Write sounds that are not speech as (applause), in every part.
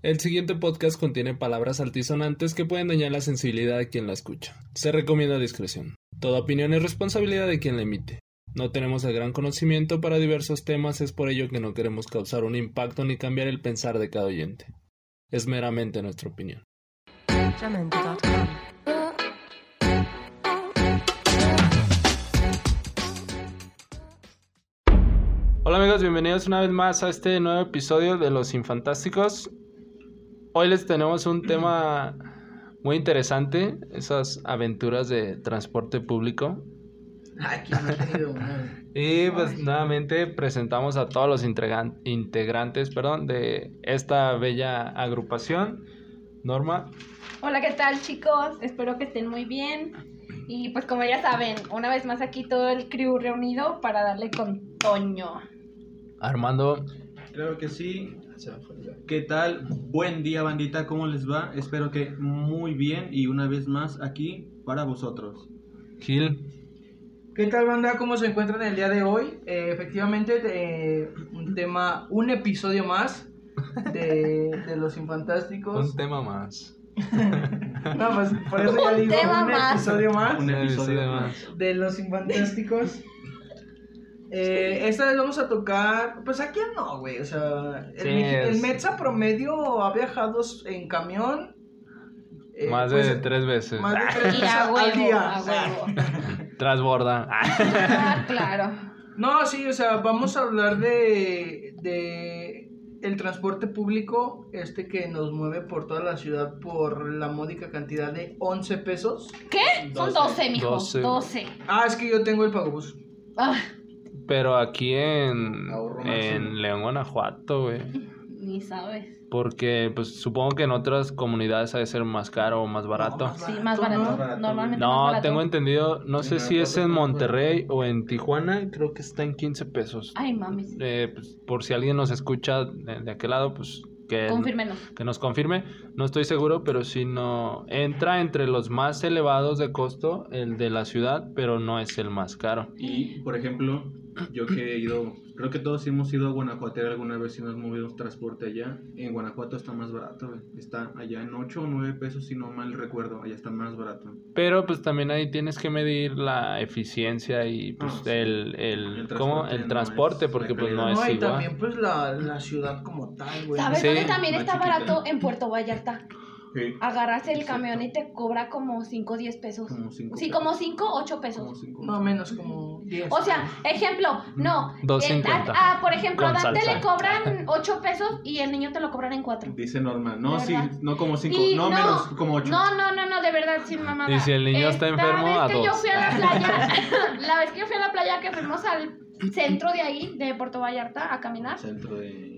El siguiente podcast contiene palabras altisonantes que pueden dañar la sensibilidad de quien la escucha. Se recomienda discreción. Toda opinión es responsabilidad de quien la emite. No tenemos el gran conocimiento para diversos temas, es por ello que no queremos causar un impacto ni cambiar el pensar de cada oyente. Es meramente nuestra opinión. Hola amigos, bienvenidos una vez más a este nuevo episodio de Los Infantásticos. Hoy les tenemos un tema muy interesante, esas aventuras de transporte público. No he tenido una. (laughs) Y pues nuevamente presentamos a todos los integran- integrantes perdón, de esta bella agrupación. Norma, Hola, ¿qué tal chicos? Espero que estén muy bien. Y pues como ya saben, una vez más aquí todo el crew reunido para darle con Toño. Armando, Claro que sí. ¿Qué tal? Buen día, bandita. ¿Cómo les va? Espero que muy bien y una vez más aquí para vosotros. Gil, ¿Qué tal, banda? ¿Cómo se encuentran el día de hoy? Eh, efectivamente, eh, un tema, un episodio más de, de Los Infantásticos. un tema más. (laughs) No, pues por eso ya Un digo tema un más. episodio más Un episodio más. de Los Infantásticos. Eh, esta vez vamos a tocar, pues aquí no, güey, o sea, el, Sí, Meji- el es- Metza promedio ha viajado en camión. eh, más de pues, tres veces. más de (laughs) tres Y veces a al huevo, día. a huevo. (laughs) Trasborda. Ah, (laughs) claro. No, sí, o sea, vamos a hablar de, de el transporte público, este que nos mueve por toda la ciudad por la módica cantidad de 11 pesos. ¿Qué? Son 12, mijo. Doce. 12. Ah, es que yo tengo el pagobús. Ah, Pero aquí en, en. León, Guanajuato, güey. (laughs) ni sabes. Porque, pues, supongo que en otras comunidades ha de ser más caro o más barato. más Sí, más Barato, barato. ¿no? Barato. Normalmente más No, barato. tengo entendido, no sé si es en Monterrey o en Tijuana, creo que está en 15 pesos. Ay, mames. Eh, pues, por si alguien nos escucha de, de aquel lado, pues que, Confírmenos. que nos confirme. No estoy seguro, pero sí no... Entra entre los más elevados de costo, el de la ciudad, pero no es el más caro. Y, por ejemplo, yo que he ido, creo que todos hemos ido a Guanajuato alguna vez y nos movimos transporte allá. En Guanajuato está más barato. Está allá en 8 o 9 pesos, si no mal recuerdo. Allá está más barato. Pero pues también ahí tienes que medir la eficiencia y pues Ah, sí. el, el, El ¿cómo? transporte el no transporte, es porque pues no es No, y igual. también pues la, la ciudad como tal, güey. ¿Sabes Sí, dónde también está chiquita. barato? En Puerto Vallarta. Sí. Agarras el Sí, camión y te cobra como 5 o 10 pesos. Como cinco Sí, pesos. como 5 8 Como pesos. cinco. No, menos como 10. O sea, ejemplo, no. Dos eh, cincuenta. a- ah, por ejemplo, a Dante salsa. le cobran 8 pesos y el niño te lo cobran en 4. Dice Norma. No, ¿De sí, no como 5. Y No, no, menos, como 8. No, no, no, no, de verdad, sin mamada. Y si el niño está Esta enfermo, vez a que yo dos. fui a la (laughs) playa, (laughs) la vez que yo fui a la playa, que fuimos al centro de ahí, de Puerto Vallarta, a caminar. Centro de.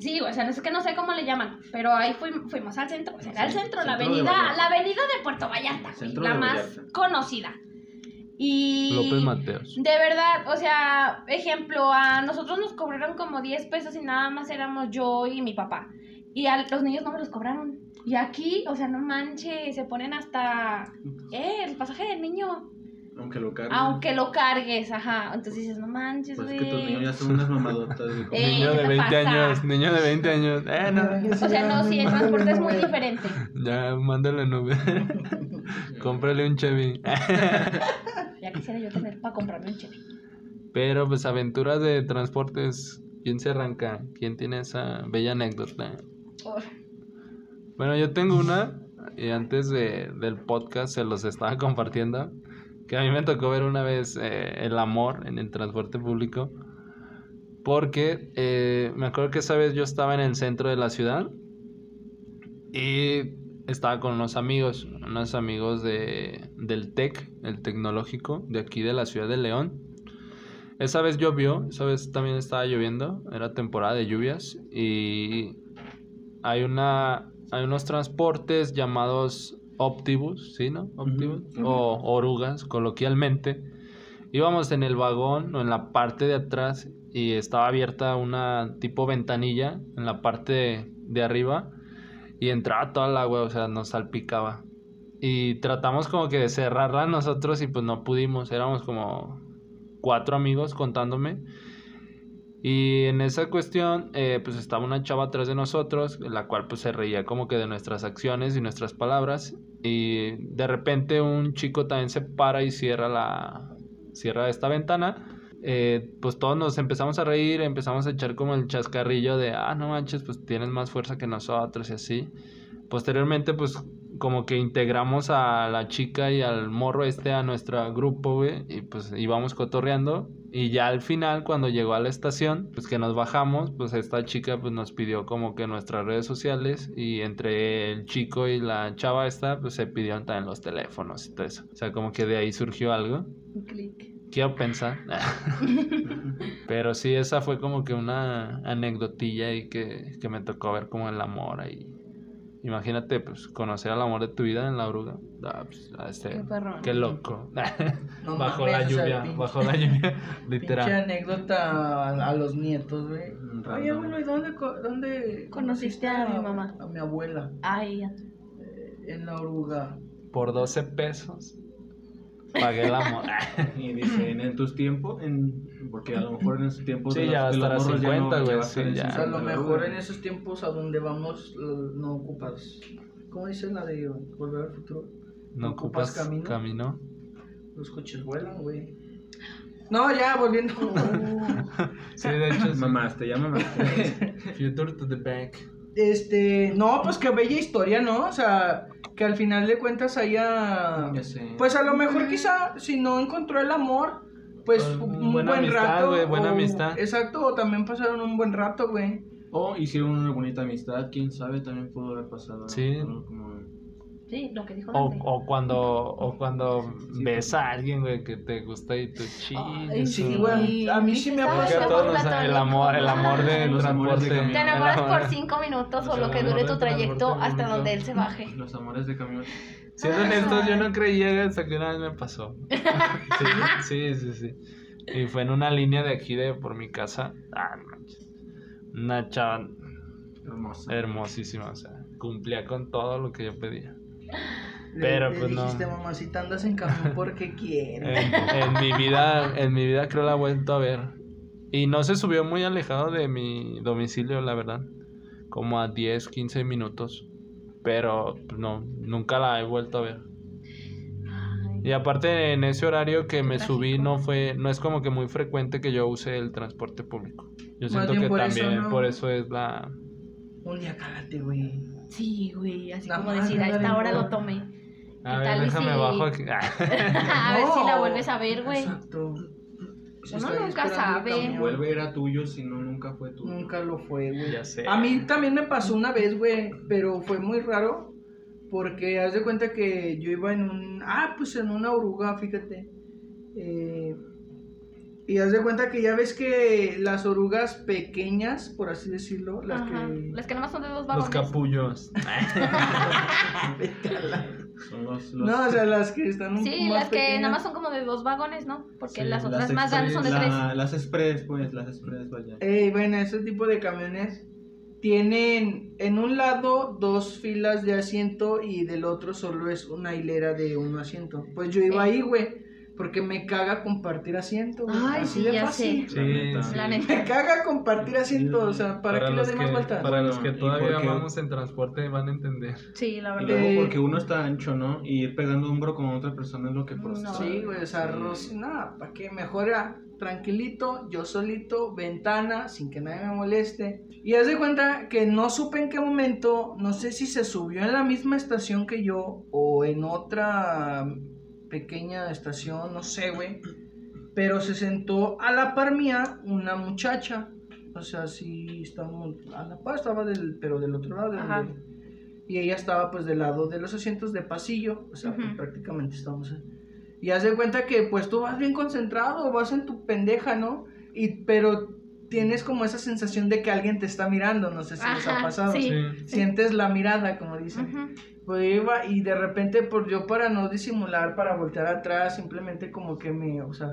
Sí, o sea, no es que no sé cómo le llaman, pero ahí fuim- fuimos al centro, o sea, era el centro, la Centro de avenida, la avenida de Puerto Vallarta, Centro la de más Vallarta. conocida. Y López Mateos. de verdad, o sea, ejemplo, a nosotros nos cobraron como 10 pesos y nada más éramos yo y mi papá. Y a los niños no me los cobraron. Y aquí, o sea, no manches, se ponen hasta, eh, el pasaje del niño, Aunque lo cargue. aunque lo cargues, ajá. Entonces dices, no manches, Pues güey. es que tus niños ya son unas mamadotas. (laughs) Eh, niño ¿qué de te 20 pasa? años, niño de 20 años. Eh, no. O sea, no, sí, el transporte es muy diferente. (laughs) Ya, mándale en Uber. (laughs) Cómprale un Chevy. Ya quisiera yo tener para comprarme un Chevy. Pero pues aventuras de transportes, ¿quién se arranca? ¿Quién tiene esa bella anécdota? Oh, Bueno, yo tengo una y antes de, del podcast se los estaba compartiendo. A mí me tocó ver una vez eh, el amor en el transporte público. Porque eh, me acuerdo que esa vez yo estaba en el centro de la ciudad y estaba con unos amigos, unos amigos de, del TEC, el tecnológico, de aquí de la ciudad de León. Esa vez llovió, esa vez también estaba lloviendo, era temporada de lluvias y hay una hay unos transportes llamados óptibus, ¿sí, no? Óptibus Ujú. o orugas coloquialmente. Íbamos en el vagón o en la parte de atrás y estaba abierta una tipo ventanilla en la parte de, de arriba y entraba toda el agua, o sea, nos salpicaba. Y tratamos como que de cerrarla nosotros y pues no pudimos, éramos como cuatro amigos contándome. Y en esa cuestión, eh, pues estaba una chava atrás de nosotros, la cual pues se reía como que de nuestras acciones y nuestras palabras. Y de repente un chico también se para y cierra la cierra esta ventana. Eh, pues todos nos empezamos a reír, empezamos a echar como el chascarrillo de, ah, no manches, pues tienes más fuerza que nosotros y así. Posteriormente, pues como que integramos a la chica y al morro este a nuestro grupo, güey, y pues íbamos cotorreando. Y ya al final, cuando llegó a la estación, pues que nos bajamos, pues esta chica pues nos pidió como que nuestras redes sociales y entre el chico y la chava esta, pues se pidieron también los teléfonos y todo eso. O sea, como que de ahí surgió algo. Un clic. Quiero pensar. (laughs) (laughs) Pero sí, esa fue como que una anecdotilla y que, que me tocó ver como el amor ahí. Imagínate, pues, conocer al amor de tu vida en la oruga. Ah, pues, a este- Qué perrón. qué loco. No (laughs) bajo la lluvia, pinche- bajo la lluvia, (laughs) Pinche literal. anécdota a, a los nietos, güey. Random. Oye, abuelo, ¿y dónde, co- dónde Conociste a mi mamá? A mi abuela, Ay, ya. eh, en la oruga. Por 12 pesos pagué el amor. (laughs) Y dicen, en tus tiempos, en, porque a lo mejor en esos tiempos Sí, ya va a los- de estar los a morros ya 50, ya güey, sí, en ya. O sea, a lo 50, mejor en esos tiempos a donde vamos no ocupas. ¿Cómo dice la de Volver al Futuro? No ocupas camino. camino. Los coches vuelan, güey. No, ya, volviendo. (laughs) Sí, de hecho, (laughs) sí. Mamaste, ya mamaste. Future to the back. Este, no, pues qué bella historia, ¿no? O sea, que al final de cuentas haya... ya sé. Pues a lo mejor quizá, si no encontró el amor, pues Pues, un buena buen amistad, rato. güey, buena o- amistad. Exacto, o también pasaron un buen rato, güey. O hicieron una bonita amistad, quién sabe, también pudo haber pasado. Sí. algo Como... Sí, lo que dijo O, Dante. o cuando, o cuando Sí, ves pues. a alguien, güey, que te gusta y tú chingas. Sí, güey, a mí sí me ha Ay, Porque a pasado. todos amor nos- el amor, el amor de Los amores de transporte. camión. Te enamoras amor- por cinco minutos o lo que dure de tu trayecto hasta donde él se baje. (laughs) Los amores de camión. Siendo honestos, yo no creía hasta que una vez me pasó. (laughs) Sí, sí, sí, sí. Y fue en una línea de aquí de por mi casa. Ah. Una chava Hermoso. hermosísima, o sea, cumplía con todo lo que yo pedía. Le- Pero, le pues, no. dijiste, mamacita, andas en camión porque (laughs) quieres. En, en mi vida, en mi vida creo la he vuelto a ver. Y no se subió muy alejado de mi domicilio, la verdad. Como a 10, 15 minutos. Pero pues, no, nunca la he vuelto a ver. Ay, Y aparte en ese horario que me Trágico. subí no fue, no es como que muy frecuente que yo use el transporte público. Yo Más siento que por eso, también ¿no? por eso es la Un día cálate, güey. Sí, güey, así Nada como decir, a esta hora lo tomé. A ¿Qué ver, tal déjame si- bajo (laughs) aquí. a ver si la No. vuelves a ver, güey. Exacto. Si Uno nunca sabe. Vuelve era tuyo, si no, nunca fue tuyo. Nunca lo fue, güey. ya sé. A mí también me pasó una vez, güey, pero fue muy raro. Porque haz de cuenta que yo iba en un. Ah, pues en una oruga, fíjate. Eh, y haz de cuenta que ya ves que las orugas pequeñas, por así decirlo, las Ajá. que. Las que nomás son de dos Los vagones. capullos. (laughs) Son los, los- No, o sea, las que están un Sí, poco más las que nada más son como de dos vagones, ¿no? Porque Sí, las las otras más grandes son de express, tres. la- Las express, pues, las express, vaya. Ey, bueno, ese tipo de camiones tienen en un lado dos filas de asiento y del otro solo es una hilera de un asiento. Pues yo iba Eh. ahí, güey, porque me caga compartir asiento. güey, Ay, así sí, de ya fácil. Sí, La neta. sí. La Me caga compartir asiento, o sea, ¿para, qué le los doy que, más vueltas? para los que ¿y todavía vamos en transporte van a entender. Sí, la Y verdad. luego Eh, porque uno está ancho, ¿no? Y ir pegando hombro con otra persona es lo que No. procesa. Sí, güey, o sea, Sí. Rosy, nada, ¿para qué? Mejora tranquilito, yo solito, ventana, sin que nadie me moleste. Y haz de cuenta que no supe en qué momento, no sé si se subió en la misma estación que yo o en otra pequeña estación, no sé, güey. Pero se sentó a la par mía una muchacha. O sea, sí, estamos a la par, estaba del, pero del otro lado. Ajá. y ella estaba pues del lado de los asientos de pasillo. O sea, pues, Ujú. prácticamente estábamos... en- y haz de cuenta que pues tú vas bien concentrado, vas en tu pendeja, ¿no? Y pero tienes como esa sensación de que alguien te está mirando, no sé si les ha Ajá, pasado. sí. Sientes la mirada, como dicen. Ujú. Pues yo iba y de repente por yo para no disimular, para voltear atrás, simplemente como que me, o sea,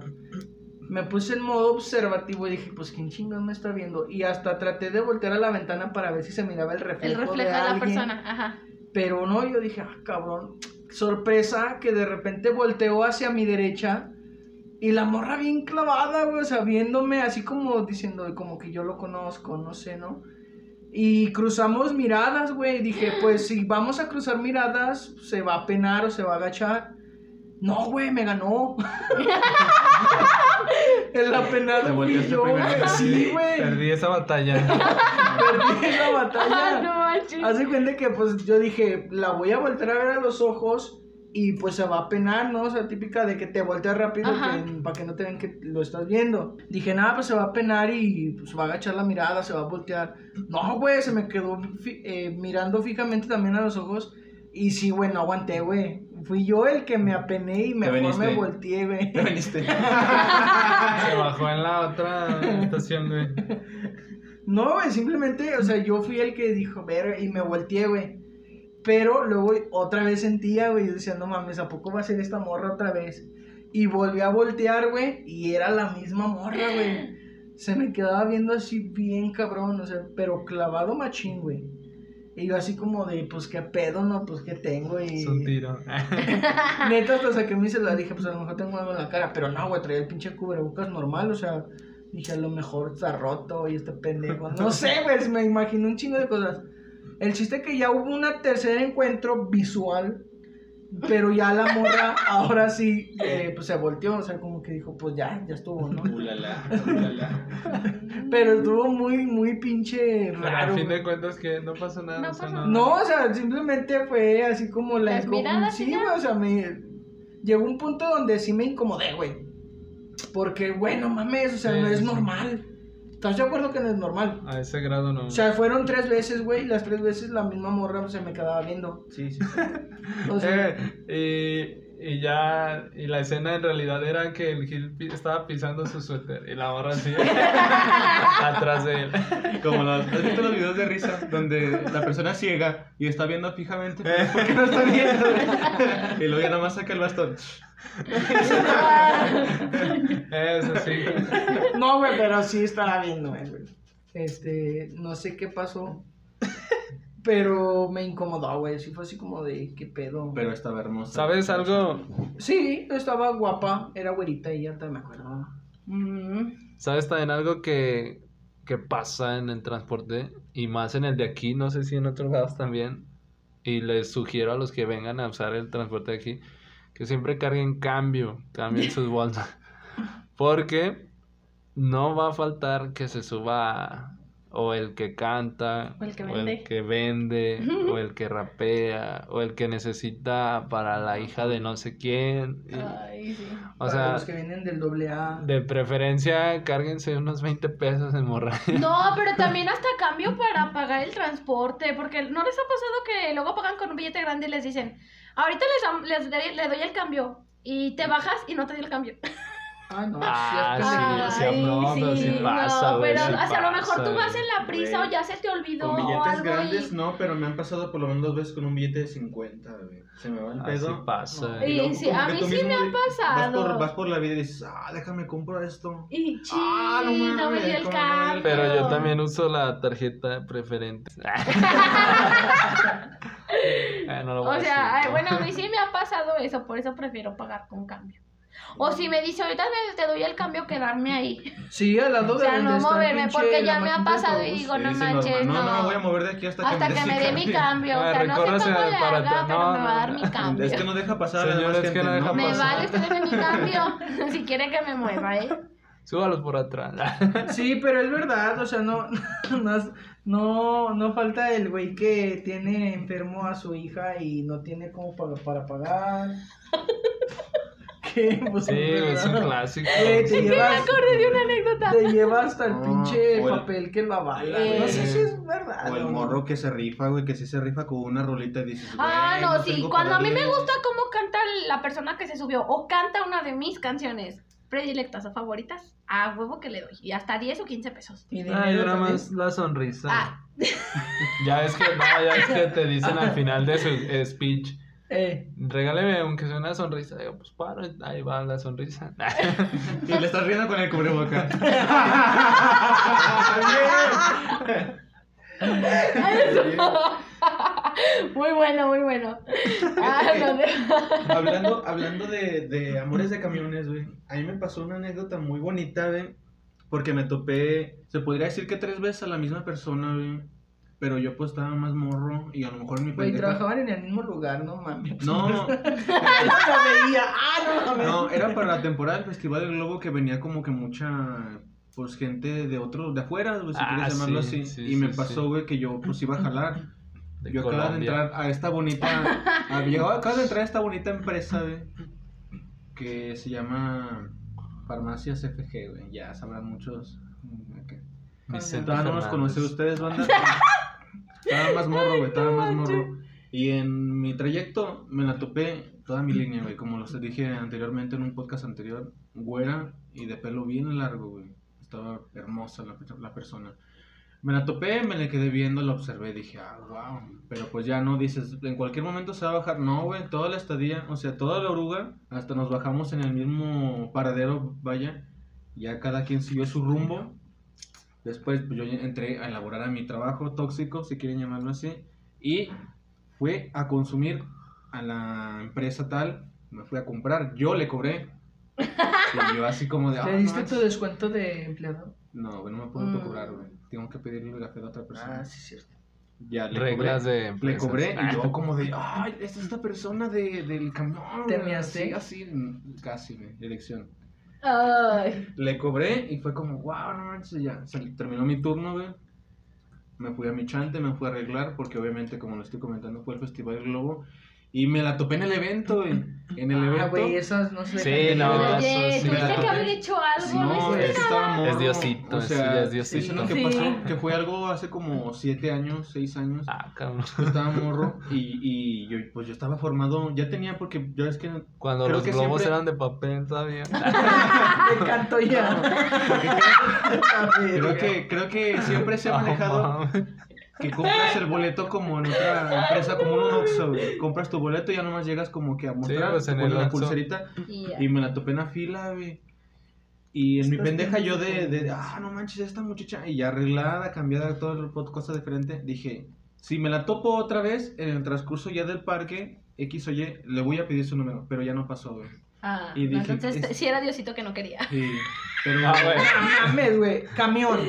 me puse en modo observativo y dije, pues quién chingón me está viendo. Y hasta traté de voltear a la ventana para ver si se miraba el reflejo, El reflejo de, la alguien. persona. Ajá. Pero no, yo dije, ah, cabrón. Sorpresa que de repente volteó hacia mi derecha Y la morra bien clavada, güey, o sea, viéndome así como diciendo, como que yo lo conozco, no sé, ¿no? Y cruzamos miradas, güey. Dije, pues si vamos a cruzar miradas, se va a penar o se va a agachar. No, güey, me ganó. (laughs) El apenado fui yo, güey. Sí, güey. Perdí esa batalla. (laughs) Perdí esa (laughs) Ah, batalla. no manches. Hace cuenta que pues yo dije, la voy a voltear a ver a los ojos y pues se va a penar, ¿no? O sea, típica de que te volteas rápido que- para que no te vean que lo estás viendo. Dije, nada, pues se va a penar y pues va a agachar la mirada, se va a voltear. No, güey, se me quedó fi- eh, mirando fijamente también a los ojos. Y sí, güey, no aguanté, güey. Fui yo el que me apené y mejor me volteé, güey. ¿Te viniste? (laughs) Se bajó en la otra estación, güey. No, güey, simplemente, o sea, yo fui el que dijo, ver, y me volteé, güey. Pero luego otra vez sentía, güey, yo decía, no mames, ¿a poco va a ser esta morra otra vez? Y volví a voltear, güey, y era la misma morra, güey. Se me quedaba viendo así bien cabrón, o sea, pero clavado machín, güey. Y yo así como de, pues, ¿qué pedo, no? Pues, ¿qué tengo? Y... Es un tiro. (laughs) Neta, hasta saqué mi celular dije, pues a lo mejor tengo algo en la cara. Pero no, güey, traía el pinche cubrebocas normal, o sea, dije, a lo mejor está roto y este pendejo. No sé, güey, me imaginé un chingo de cosas. El chiste que ya hubo un tercer encuentro visual, pero ya la morra (laughs) ahora sí, eh, pues se volteó, o sea, como que dijo, pues ya, ya estuvo, ¿no? Ulala, ulala. Pero estuvo muy, muy pinche Pero raro. a fin de cuentas que no pasó nada. No o sea, pasó No, o sea, simplemente fue así como la... Las miradas sí, güey, o sea, me... Llegó un punto donde sí me incomodé, güey. Porque, güey, no mames, o sea, Sí, no es sí. normal. ¿Estás de acuerdo que no es normal? A ese grado no. O sea, fueron tres veces, güey, y las tres veces la misma morra se me quedaba viendo. Sí, sí. (laughs) O sea, Eh, y, y ya, y la escena en realidad era que el Gil pi- estaba pisando su suéter y la morra así (laughs) atrás de él. Como los, ¿Has visto los videos de risa donde la persona ciega y está viendo fijamente? pero ¿Por qué no está viendo? y luego ya nada más saca el bastón. Eso sí. no, güey, pero sí estaba viendo, güey. Este, no sé qué pasó. Pero me incomodó, güey. Sí fue así como de, ¿qué pedo? Pero estaba hermosa. ¿Sabes algo? Sí, estaba guapa, era güerita y ya te me acuerdo. Mm. ¿Sabes también algo que, que pasa en el transporte? Y más en el de aquí, no sé si en otros lados también. Y les sugiero a los que vengan a usar el transporte de aquí que siempre carguen cambio, cambien sus bolsas. (laughs) Porque no va a faltar que se suba o el que canta, O el que o vende. el que vende, o el que (laughs) rapea, o el que necesita para la hija de no sé quién. Y- Ay, sí. o Para sea, los que vienen del doble A. de preferencia, cárguense unos 20 pesos en morra. (laughs) No, pero (laughs) también hasta cambio para pagar el transporte, porque ¿no les ha pasado que luego pagan con un billete grande y les dicen, ahorita les, les, doy- le doy el cambio y te bajas y no te doy el cambio? Ah, no, Ah, sí, sí, sí, Ay, no, pero sí pasa, no, güey, pero sí o sea, a lo mejor pasa, tú vas en la prisa Güey, o ya se te olvidó Con o billetes algo grandes y... no, pero me han pasado por lo menos dos veces con un billete de 50, güey. Se me va el Así pedo. pasa. No. Y luego sí, a mí sí me ha de- Vas pasado. por, vas por la vida y dices, ah, déjame compro esto. Y sí, Ah, no mames, me dio el ¿cómo no me dio el cambio. Pero yo también uso la tarjeta preferente. (laughs) Ah, no lo voy a O sea, decir, ay, ¿no? bueno, a mí (laughs) sí me ha pasado eso, por eso prefiero pagar con cambio. O si me dice, ahorita me- te doy el cambio, quedarme ahí. Sí, al lado O de sea, donde no está el moverme, porque la ya me ha pasado y digo, no manches, no. no, no me voy a mover de aquí hasta, Hasta que que me dé mi cambio. O Ah, sea, no sé cómo le haga, pero No, me va a dar no, mi no. cambio. Es que no deja pasar a la que gente, no deja ¿no? Me pasar. vale, usted deme mi cambio. (laughs) si quiere que me mueva, ¿eh? Súbalos por atrás. (laughs) Sí, pero es verdad, o sea, no, (laughs) no, no, no falta el güey que tiene enfermo a su hija y no tiene como para, para pagar. ¿Qué? Pues Sí, es un clásico. Güey, te Me llevas, acordé de una anécdota. te lleva hasta el pinche el- papel que lo avala. Eh. No sé si es verdad. O el morro que se rifa, güey, que sí se rifa con una rolita y dices, Ah, no, sí. Cuando a mí me gusta cómo canta la persona que se subió o canta una de mis canciones predilectas o favoritas, a huevo que le doy. Y hasta 10 o 15 pesos. Y Ah, yo nada más la sonrisa. Ah, (laughs) Ya es que, no, ya es que te dicen al final de su eh, (laughs) speech, Eh, regáleme aunque sea una sonrisa. Digo, pues paro, ahí va la sonrisa. (laughs) Y le estás riendo con el cubrebocas. (laughs) (laughs) Muy bueno, muy bueno. Ah, no, de- hablando, hablando de, de amores de camiones, güey. A mí me pasó una anécdota muy bonita, güey. Porque me topé, se podría decir que tres veces a la misma persona, güey. Pero yo pues estaba más morro y a lo mejor mi Güey, pendeja- trabajaban en el mismo lugar, no mames. No, (laughs) no veía. Ah, no mames. no, era para la temporada del Festival del Globo que venía como que mucha, pues gente de otro, de afuera, güey, si Ah, quieres llamarlo sí, así. sí, y me pasó, sí. güey, que yo pues iba a jalar. De Yo acabo de Colombia. entrar a esta bonita. a- yo acabo de entrar a esta bonita empresa, güey. Que se llama Farmacias FG, güey. Ya sabrán muchos. Vicente Todavía no Fernández. conocí ustedes, banda. (laughs) Estaba más morro, güey. Estaba más morro. Y en mi trayecto me la topé toda mi línea, güey. Como los dije anteriormente en un podcast anterior. Güera y de pelo bien largo, güey. Estaba hermosa la, la persona. Me la topé, me la quedé viendo, la observé, dije, ah, wow. Pero pues ya no dices, en cualquier momento se va a bajar. No, güey, toda la estadía, o sea, toda la oruga, hasta nos bajamos en el mismo paradero, vaya. Ya cada quien siguió su rumbo. Después pues, yo entré a elaborar a mi trabajo tóxico, si quieren llamarlo así. Y fue a consumir a la empresa tal, me fui a comprar, yo le cobré. (laughs) Y yo así como de... "Ah, ¿Le no diste manches". tu descuento de empleado? No, no me puedo Mm. cobrar, güey. Tengo que pedirle el café a otra persona. Ah, sí, cierto. Ya le Reglas cobré. de Le cobré Ah. y yo como de, ay, es esta persona de, del camión. ¿Te güey", measte? Así, así, mm, casi, güey, elección. Ay. Le cobré y fue como, wow, no manches, ya. Salí- terminó mi turno, güey. Me fui a mi chante, me fui a arreglar, porque obviamente, como lo estoy comentando, fue el Festival Globo. Y me la topé en el evento, güey. En el Ah, evento. güey, esas no se Sí, no, ver. Oye, eso sí tuviste que haber hecho algo, No, ¿no es. Es Diosito, o sea, es Diosito. eso es lo que Sí. pasó, que fue algo hace como siete años, seis años. Ah, cabrón. Estaba (laughs) morro y, y yo, pues yo estaba formado, ya tenía porque ya es que Cuando Creo los que globos siempre- eran de papel todavía. (laughs) Me encantó ya. (laughs) creo que creo que siempre se ha manejado. Que compras el boleto como en otra empresa como en un Oxxo, compras tu boleto y ya nomás llegas como que a mostrar, pues, en ponen el la pulserita Y me la topé en la fila, güey. Y en mi pendeja yo de, de, ah, no manches, esta muchacha, y ya arreglada, cambiada, todo el cosa diferente, dije, si me la topo otra vez en el transcurso ya del parque, X o Y, le voy a pedir su número, pero ya no pasó, güey. Ah, y no, dije, entonces es- sí era Diosito que no quería. Sí, pero Ah, güey. No mames, güey. Camión.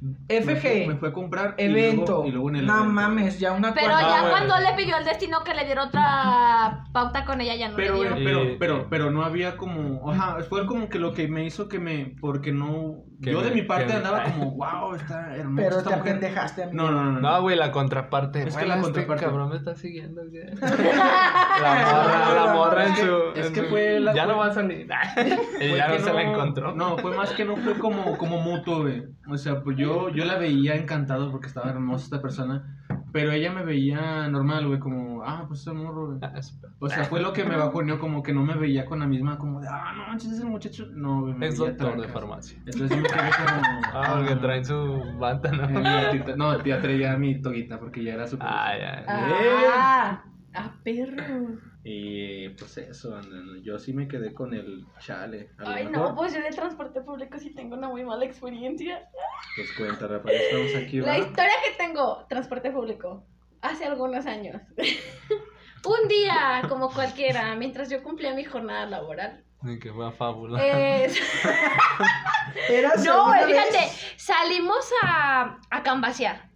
Me fue, me FG. fue a comprar y Evento. luego, y luego en el no evento. mames, ya una Pero cuarta- ya güey. cuando le pidió el destino que le diera otra pauta con ella, ya no Pero, le güey, dio. pero, Y- pero, pero no había como, ajá, fue como que lo que me hizo que me, porque no, Que yo me- de mi parte me- andaba como, wow, está hermosa Pero esta te mujer". apendejaste, amigo. No, no, no, no. No, güey, la contraparte. Es que la este contraparte. cabrón me está siguiendo. ¿qué? (laughs) La morra, la morra en su. es que fue la- Ya no va a salir. (laughs) (laughs) y Fue ya no se la encontró. No, fue más que no fue como, como mutuo, güey. O sea, pues yo, yo la veía encantado porque estaba hermosa esta persona. Pero ella me veía normal, güey, como, ah, pues es el morro, güey. Ah. O sea, fue lo que me bajoneó, como que no me veía con la misma, como de, ah, no manches, es el muchacho. No, güey, me Es veía doctor de farmacia. Entonces yo me quedé como. (laughs) Ah, porque traen su bata, Eh, ¿no? la tita- No, ya traía mi toguita porque ya era su. Ah, ya. Ah, ah, perro. Y pues eso, yo sí me quedé con el chale. Ay, mejor, no, pues yo del transporte público sí tengo una muy mala experiencia. Pues cuenta, Rafael, estamos aquí, La ¿verdad? historia que tengo, transporte público, hace algunos años. (laughs) Un día, como cualquiera, mientras yo cumplía mi jornada laboral. Que fue a fábula. es- ¿Eras (laughs) (laughs) No, fíjate, vez? salimos a, a cambasear.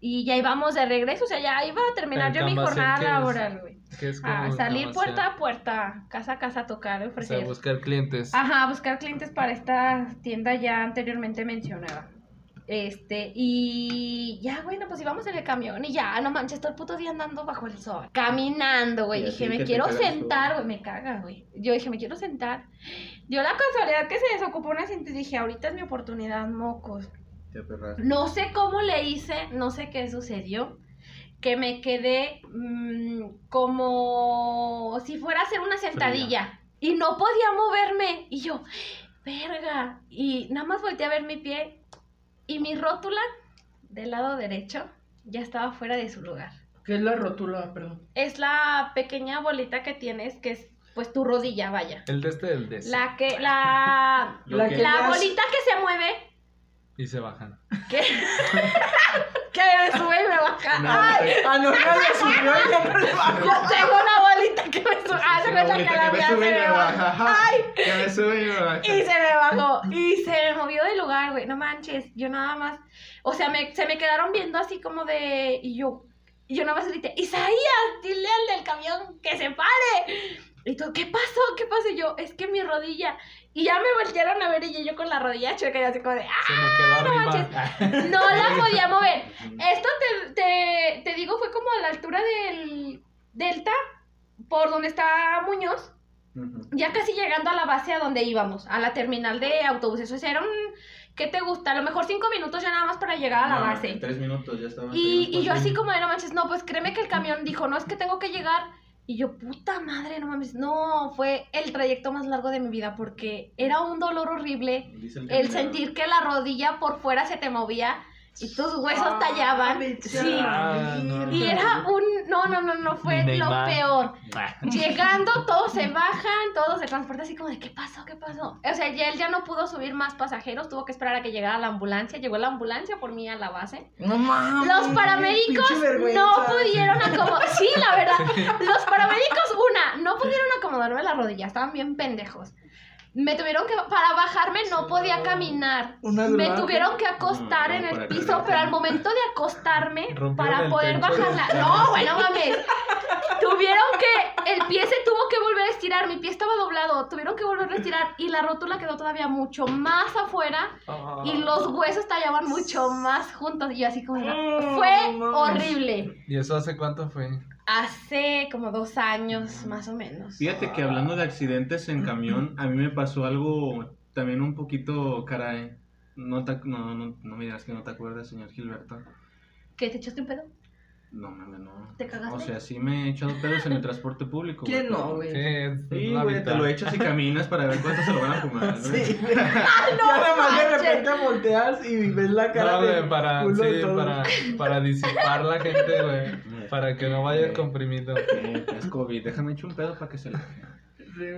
Y ya íbamos de regreso, o sea, ya iba a terminar ¿El yo mi jornada laboral, güey. Es A salir puerta a puerta, casa a casa a tocar, O ofrecer. sea, buscar clientes. Ajá, buscar clientes para esta tienda ya anteriormente mencionada. Este, y ya, bueno, pues íbamos en el camión y ya, no manches, todo el puto día andando bajo el sol, caminando, güey. Dije, me quiero sentar, güey, me caga, güey. Yo dije, me quiero sentar. Dio la casualidad que se desocupó una y dije, ahorita es mi oportunidad, mocos. Te. No sé cómo le hice, no sé qué sucedió, que me quedé mm, como si fuera a hacer una sentadilla y no podía moverme. Y yo, verga. Y nada más volteé a ver mi pie y mi rótula del lado derecho ya estaba fuera de su lugar. ¿Qué es la rótula, perdón? Es la pequeña bolita que tienes, que es pues tu rodilla, vaya. El de este del de ese. La que, la, (laughs) La que- la bolita que se mueve Y se bajan. que que me sube y me baja. No, Ay, A Norma le subió y ya no le bajó. yo tengo una bolita que me sube. Ah, se cuenta que la mía sube se y me baja. Ay, Que me sube y me baja. y se me bajó. Y se me movió de lugar, güey. No manches. Yo nada más. O sea, me, se me quedaron viendo así como de. Y yo. Y yo nada más grité, Isaías, dile al del camión que se pare. Y tú, ¿qué pasó? ¿Qué pasó? Y yo, es que mi rodilla. Y ya me voltearon a ver y yo con la rodilla chueca y así como de, ¡ah! Se me quedó arriba. (laughs) No la podía mover. Esto te, te, te digo, fue como a la altura del Delta, por donde está Muñoz, ya casi llegando a la base a donde íbamos, a la terminal de autobuses. O sea, era un, ¿qué te gusta? A lo mejor cinco minutos ya nada más para llegar a la No, base. tres minutos ya estaba. Y, y yo así como de no manches, no, pues créeme que el camión dijo, no, es que tengo que llegar. Y yo, puta madre, no mames, no, fue el trayecto más largo de mi vida porque era un dolor horrible el sentir que la rodilla por fuera se te movía y tus huesos Ah, tallaban. Sí. Ah, no. Y era un, no, no, no, no, fue lo peor. Llegando, todos se bajan, todos se transportan así como de, ¿qué pasó? ¿Qué pasó? O sea, ya él ya no pudo subir más pasajeros, tuvo que esperar a que llegara la ambulancia. Llegó la ambulancia por mí a la base. No mames. Los paramédicos no pudieron acomodar. Sí, la verdad. (laughs) Los paramédicos, una, no pudieron acomodarme la rodilla, estaban bien pendejos. Me tuvieron que, para bajarme no podía caminar. Me tuvieron que acostar No, en el piso, pero al momento de acostarme, Rompieron para poder bajarla. No, bueno, mames. Tuvieron que, el pie se tuvo que volver a estirar, mi pie estaba doblado, tuvieron que volver a estirar y la rótula quedó todavía mucho más afuera y los huesos tallaban mucho más juntos y yo así como, Mm, fue mames. horrible. ¿Y eso hace cuánto fue? Hace como dos años, más o menos. Fíjate que hablando de accidentes en camión, a mí me pasó algo también un poquito caray. No, te- no, no, no me digas que no te acuerdas, señor Gilberto. ¿Qué, te echaste un pedo? No, mames, no. ¿Te cagaste? O sea, sí me he echado pedos en el transporte público. ¿Quién güey, no, güey? Sí, Sí, güey, te lo echas y caminas para ver cuánto se lo van a fumar. (laughs) güey. Sí. (laughs) (laughs) no ya nada más de repente volteas y ves la cara No, de güey, para, culo sí, para, para disipar la gente, güey. Para que no vaya comprimido. Eh, Es COVID, déjame echar un pedo para que se le...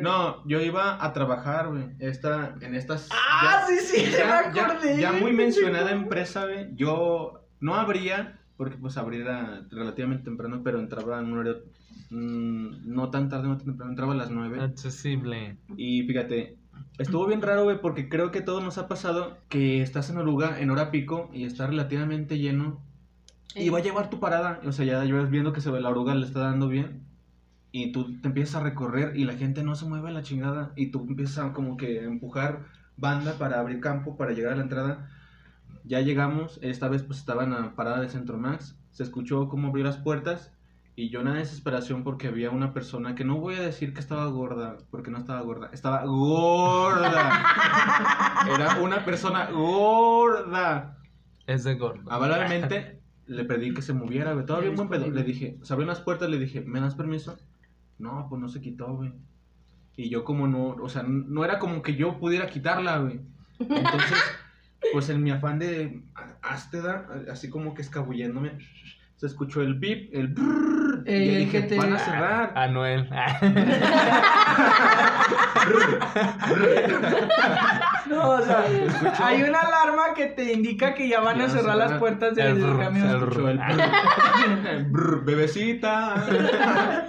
No, yo iba a trabajar, güey, esta, en estas... Ah, sí, sí, ya, ya, me ya- acordé. ya güey, muy mencionada empresa, güey, yo no abría, porque pues abrir era relativamente temprano, pero entraba en un horario mm, no tan tarde, no tan temprano, entraba a las 9. Accesible. Y fíjate, estuvo bien raro, güey, porque creo que a todos nos ha pasado que estás en Oruga en hora pico y está relativamente lleno y va a llevar tu parada, o sea, ya vas viendo que se ve la oruga le está dando bien. Y tú te empiezas a recorrer y la gente no se mueve a la chingada. Y tú empiezas a como que empujar banda para abrir campo, para llegar a la entrada. Ya llegamos, esta vez pues estaba en la parada de Centro Max. Se escuchó cómo abrió las puertas. Y yo en la desesperación porque había una persona que no voy a decir que estaba gorda, porque no estaba gorda, estaba gorda. (laughs) Era una persona gorda. Es de gordo. Amablemente le pedí que se moviera, güey. Todavía un buen pedo. Le dije, se abrió las puertas, le dije, ¿me das permiso? No, pues no se quitó, güey. Y yo como no, o sea, no era como que yo pudiera quitarla, güey. Entonces, (laughs) pues en mi afán de ásteda, así como que escabulléndome, se escuchó el bip, el brrr, y Ey, yo ey, dije, que te- van a cerrar. Anuel. (laughs) No, o sea, escuchó? hay una alarma que te indica que ya van Ya a cerrar las puertas El del brr, camión. el Escuchó el brr, el brr, bebecita. (laughs)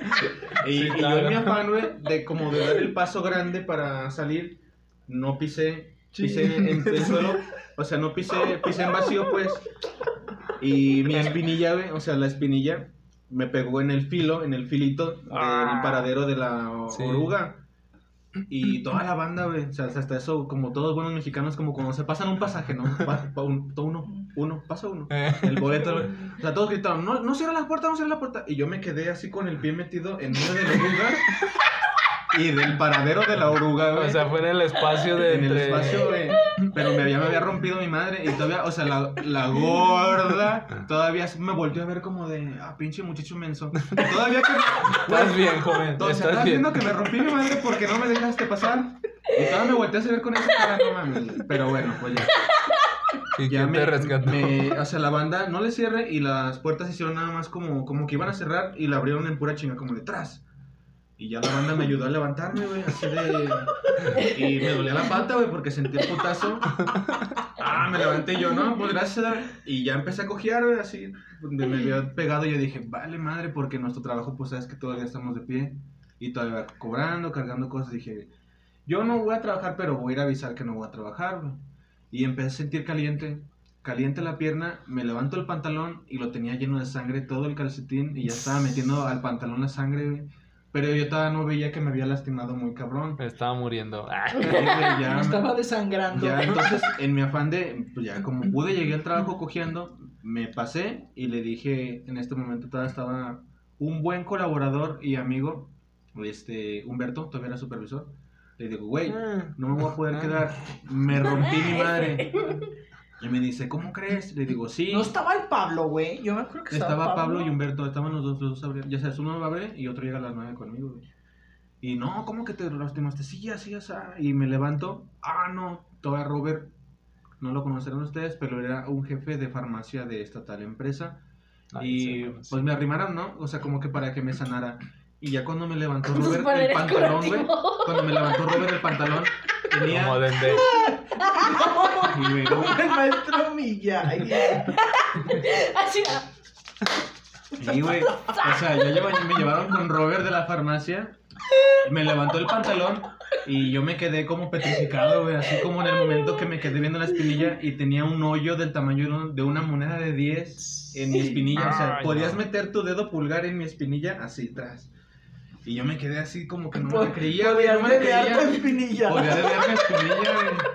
y, Sí, y yo en mi afán, güey, de como de dar el paso grande para salir, no pisé, pisé en el (laughs) suelo, o sea, no pisé, pisé en vacío, pues. Y mi espinilla, güey, o sea, la espinilla me pegó en el filo, en el filito del Ah. paradero de la Sí. oruga. Y toda la banda, güey, o sea, hasta eso, como todos buenos mexicanos, como cuando se pasan un pasaje, ¿no? (laughs) Pa- pa- un- uno, uno, pasa uno. El boleto, güey. O sea, todos gritaron, no, no cierra la puerta, no cierra la puerta. Y yo me quedé así con el pie metido en medio de la oruga y del paradero de la oruga, güey. O sea, fue en el espacio de en el entre- espacio, güey. Pero me, ya me había rompido mi madre y todavía, o sea, la, la gorda todavía me volvió a ver como de, ah, pinche muchacho menso. Todavía que... Estás bien, joven. O sea, Estás estás bien. viendo que me rompí mi madre porque no me dejaste pasar. Y todavía me volteé a ver con esa cara, no mames. Pero bueno, pues ya. ¿Y Ya quién me, te rescató? me- o sea, la banda no le cierre y las puertas hicieron nada más como, como que iban a cerrar y la abrieron en pura chinga, como detrás. Y ya la banda me ayudó a levantarme, güey, así de... Y me dolía la pata, güey, porque sentí el putazo. Ah, me levanté yo, ¿no? Pues gracias. Y ya empecé a cojear, güey, así. Me había pegado, yo dije, vale madre, porque nuestro trabajo, pues sabes que todavía estamos de pie. Y todavía cobrando, cargando cosas. Dije, yo no voy a trabajar, pero voy a ir a avisar que no voy a trabajar, güey. Y empecé a sentir caliente, caliente la pierna, me levanto el pantalón y lo tenía lleno de sangre, todo el calcetín, y ya estaba metiendo al pantalón la sangre, güey. Pero yo todavía no veía que me había lastimado muy cabrón. Me estaba muriendo. (laughs) Ah, ya, Me estaba desangrando. ya, entonces, (laughs) en mi afán de, pues ya como pude, llegué al trabajo cojeando, me pasé y le dije, en este momento todavía estaba un buen colaborador y amigo, este, Humberto, todavía era supervisor. Le digo, güey, no me voy a poder quedar, me rompí mi (laughs) madre. Y me dice, ¿cómo crees? Le digo, sí. No estaba el Pablo, güey. Yo me acuerdo que estaba, Estaba Pablo y Humberto, estaban los dos, los dos abriendo. Ya sabes, uno abre y otro llega a las nueve conmigo, güey. Y no, ¿cómo que te lastimaste? Sí, así, así. Y me levanto. Ah, no, todavía Robert, no lo conocerán ustedes, pero era un jefe de farmacia de esta tal empresa. Ay, y sí, bueno, sí. pues me arrimaron, ¿no? O sea, como que para que me sanara. Y ya cuando me levantó Robert el pantalón, güey. Cuando me levantó Robert el pantalón, tenía. Como Dende. (laughs) Y, güey, no, (laughs) el maestro Miyagi. Así, Sí, güey. O sea, ya llevan- me llevaron con Robert de la farmacia. Me levantó el pantalón y yo me quedé como petrificado, güey. Así como en el momento que me quedé viendo la espinilla y tenía un hoyo del tamaño de un- de una moneda de 10 en mi espinilla. O sea, podías meter tu dedo pulgar en mi espinilla así atrás. Y yo me quedé así como que no me la creía, güey. No me la creía. espinilla. Podía espinilla, güey.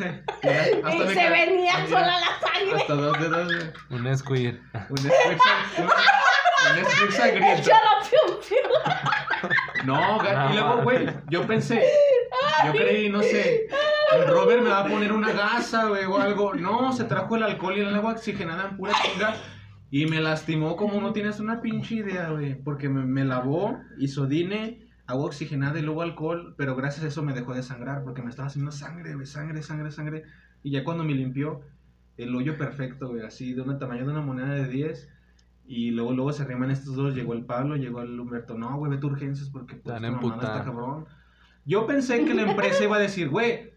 (laughs) Y se venía mira, sola la sangre. Hasta dos dedos, güey. Un squir. Un Squirts- un- un Squirts sangriento. Chorro. No, ga- y luego, güey, yo pensé, yo creí, no sé, Robert me va a poner una gasa, güey, o algo. No, se trajo el alcohol y el agua oxigenada en pura chinga. Y me lastimó como no tienes una pinche idea, güey. Porque me, me lavó, isodine, agua oxigenada y luego alcohol. Pero gracias a eso me dejó de sangrar porque me estaba haciendo sangre, güey, sangre, sangre, sangre. Y ya cuando me limpió, el hoyo perfecto, güey, así de un tamaño de una moneda de 10. Y luego, luego se arriman estos dos, llegó el Pablo, llegó el Humberto, no, güey, vete urgencias porque pues, Te van a tu mamada emputar. está cabrón. Yo pensé que la empresa iba a decir, güey,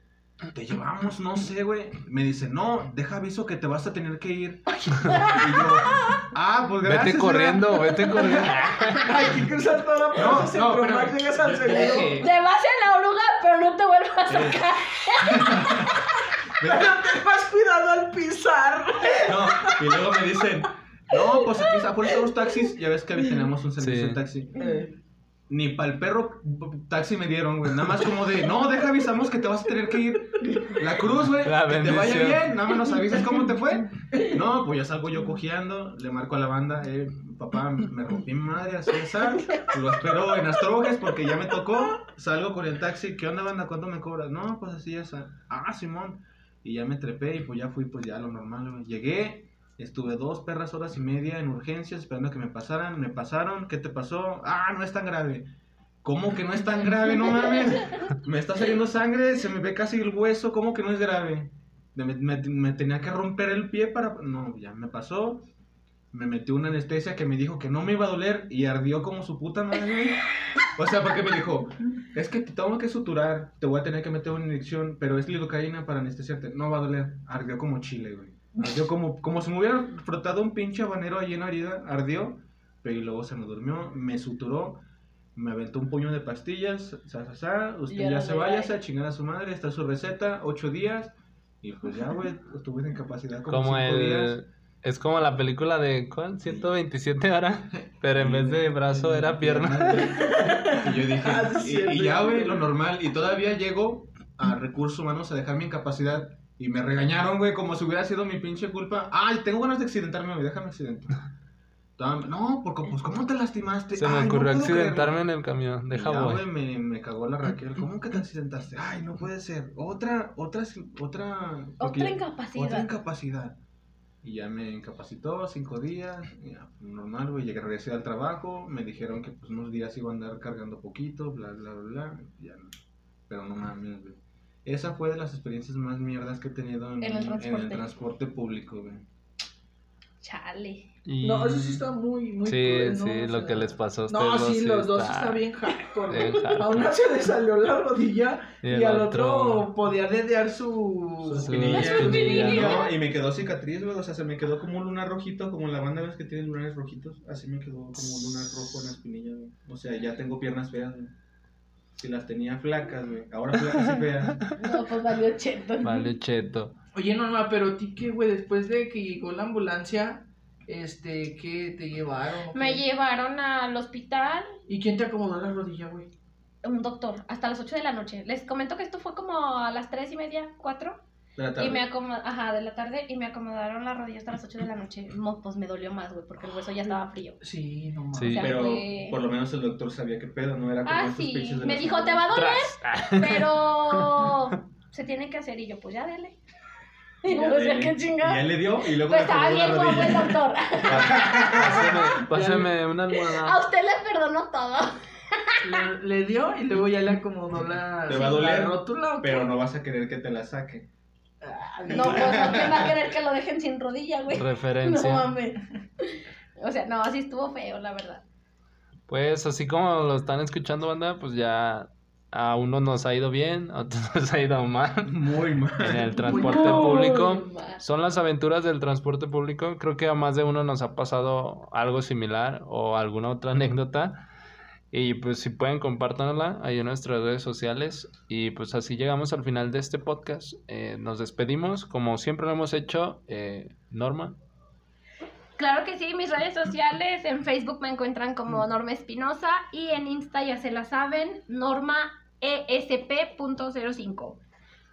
te llevamos, no sé, güey. Me dice, no, deja aviso que te vas a tener que ir. Y yo, ah, pues gracias. Vete ¿verdad?". corriendo, vete corriendo. (laughs) Hay que cruzar toda la No, plaza no, centro, pero- más llegas al seguro. Te vas en la oruga, pero no te vuelvas a sacar. (laughs) Pero ten más cuidado al pisar. No, y luego me dicen, no, pues aquí afuera están los taxis. Ya ves que tenemos un servicio Sí. de taxi. Eh, Ni para el perro taxi me dieron, güey. Nada más como de, no, deja avisamos que te vas a tener que ir. La cruz, güey. Que te vaya bien. Nada más nos avisas cómo te fue. No, pues ya salgo yo cojeando. Le marco a la banda, eh, papá, me rompí mi madre, así esa. Lo espero en Astrojes porque ya me tocó. Salgo con el taxi. ¿Qué onda, banda? ¿Cuánto me cobras? No, pues así esa. Ah, Simón. Y ya me trepé y pues ya fui, pues ya lo normal, güey. Llegué. Estuve dos perras horas y media en urgencias esperando que me pasaran. Me pasaron. ¿Qué te pasó? Ah, no es tan grave. ¿Cómo que no es tan grave? No mames. Me está saliendo sangre, se me ve casi el hueso. ¿Cómo que no es grave? Me, tenía que romper el pie para... No, ya me pasó. Me metió una anestesia que me dijo que no me iba a doler y ardió como su puta madre. O sea, porque me dijo, es que te tengo que suturar, te voy a tener que meter una inyección, pero es lidocaína para anestesiarte. No va a doler. Ardió como chile, güey. Ardió como, como si me hubiera frotado un pinche habanero ahí en la herida. Ardió, pero y luego se me durmió, me suturó, me aventó un puño de pastillas, sa, sa, sa, usted ya se vaya, va. a chingar a su madre, está su receta, ocho días. Y pues ya, güey, estuve en incapacidad como, Como cinco días. el. Es como la película de. ¿Cuál? 127 horas. (laughs) Pero en vez de brazo era pierna. Y yo dije, Ah, y, y ya, güey, lo normal. Y todavía llego a recursos humanos a dejar mi incapacidad. Y me regañaron, güey, como si hubiera sido mi pinche culpa. Ay, tengo ganas de accidentarme, güey, déjame accidentar. No, porque, pues, ¿cómo te lastimaste? Se me Ay, no ocurrió accidentarme en el camión. Deja ya, voy. güey, me, me cagó la Raquel. ¿Cómo que te accidentaste? Ay, no puede ser. Otra, otra, otra... Otra incapacidad. Otra incapacidad. Y ya me incapacitó cinco días, ya, normal, güey, llegué, regresé al trabajo, me dijeron que pues unos días iba a andar cargando poquito, bla, bla, bla, bla, ya, pero no mames, güey. Esa fue de las experiencias más mierdas que he tenido en, En el en transporte. el transporte público, güey. Chale. Y... No, eso sí está muy, muy Sí, cruel, ¿no? sí, O lo que les pasó a ustedes. No, sí, sí los dos está- está bien hardcore. A una se le salió la rodilla Y al otro, otro- podía dedear su... Su Su espinilla. espinilla. No, y me quedó cicatriz, güey. O sea, se me quedó como un lunar rojito, como la banda ves que tiene lunares rojitos. Así me quedó como un lunar rojo en la espinilla, güey. O sea, ya tengo piernas feas, güey. Si las tenía flacas, güey. Ahora flacas y feas. (laughs) No, pues valió cheto. Vale, cheto. Oye, Norma, pero a ti qué, güey, después de que llegó la ambulancia, este, ¿qué te llevaron? Me qué? llevaron al hospital ¿Y quién te acomodó la rodilla, güey? un doctor hasta las 8 de la noche. Les comento que esto fue como a las 3 y media, 4. De la Y me ajá, de la tarde y me acomodaron la rodilla hasta las 8 de la noche. No, pues me dolió más, güey, porque el hueso ya estaba frío. Sí, no mames. Sí. O sea, Pero fue- por lo menos el doctor sabía qué pedo, no era como Ah, estos sí. pinches de Me dijo, te va a doler, Tras. (laughs) pero se tiene que hacer. Y yo, pues ya dele. Y (laughs) Ya pues ya le- chingada. ya le dio y luego Pues le estaba bien guapo el doctor. (laughs) Pásame, pásame una A almohada. usted le perdonó todo. Le, le dio y luego ya le acomodó la, Te va a la rótula. ¿o qué? Pero no vas a querer que te la saque. No, pues no, ¿quién va a querer que lo dejen sin rodilla, güey? No Referencia. mames. O sea, no, así estuvo feo, la verdad. Pues así como lo están escuchando, banda, pues ya a uno nos ha ido bien, a otros (laughs) nos ha ido mal Muy mal. en el transporte público. Mal. Son las aventuras del transporte público. Creo que a más de uno nos ha pasado algo similar o alguna otra anécdota. Y pues si pueden, compártanla ahí en nuestras redes sociales. Y pues así llegamos al final de este podcast. Eh, nos despedimos, como siempre lo hemos hecho. Eh, Norma. Claro que sí, mis redes sociales, en Facebook me encuentran como Norma Espinosa y en Insta ya se la saben, Norma E ESP.05.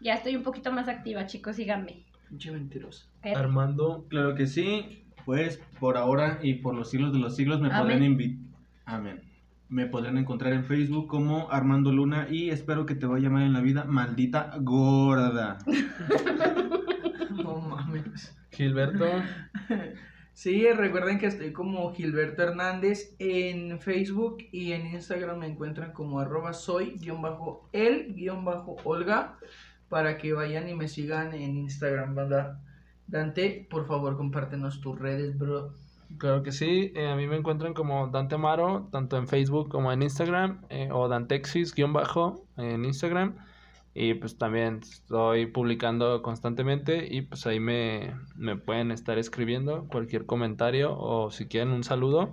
Ya estoy un poquito más activa, chicos, síganme. Pinche mentirosa. ¿ok? Armando. Claro que sí. Pues por ahora y por los siglos de los siglos me Amén. podrán invitar. Amén. Me podrán encontrar en Facebook como Armando Luna y espero que te vaya mal en la vida, maldita gorda. No mames. Gilberto. Sí, recuerden que estoy como Gilberto Hernández en Facebook y en Instagram me encuentran como arroba soy guion bajo el guion bajo Olga para que vayan y me sigan en Instagram, banda. Dante, por favor, compártenos tus redes, bro. Claro que sí, eh, a mí me encuentran como Dante Amaro, tanto en Facebook como en Instagram, eh, o Dantexis-bajo en Instagram. Y pues también estoy publicando constantemente y pues ahí me, me pueden estar escribiendo cualquier comentario o si quieren un saludo,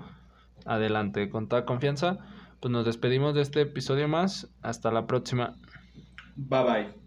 adelante, con toda confianza. Pues nos despedimos de este episodio más, hasta la próxima. Bye bye.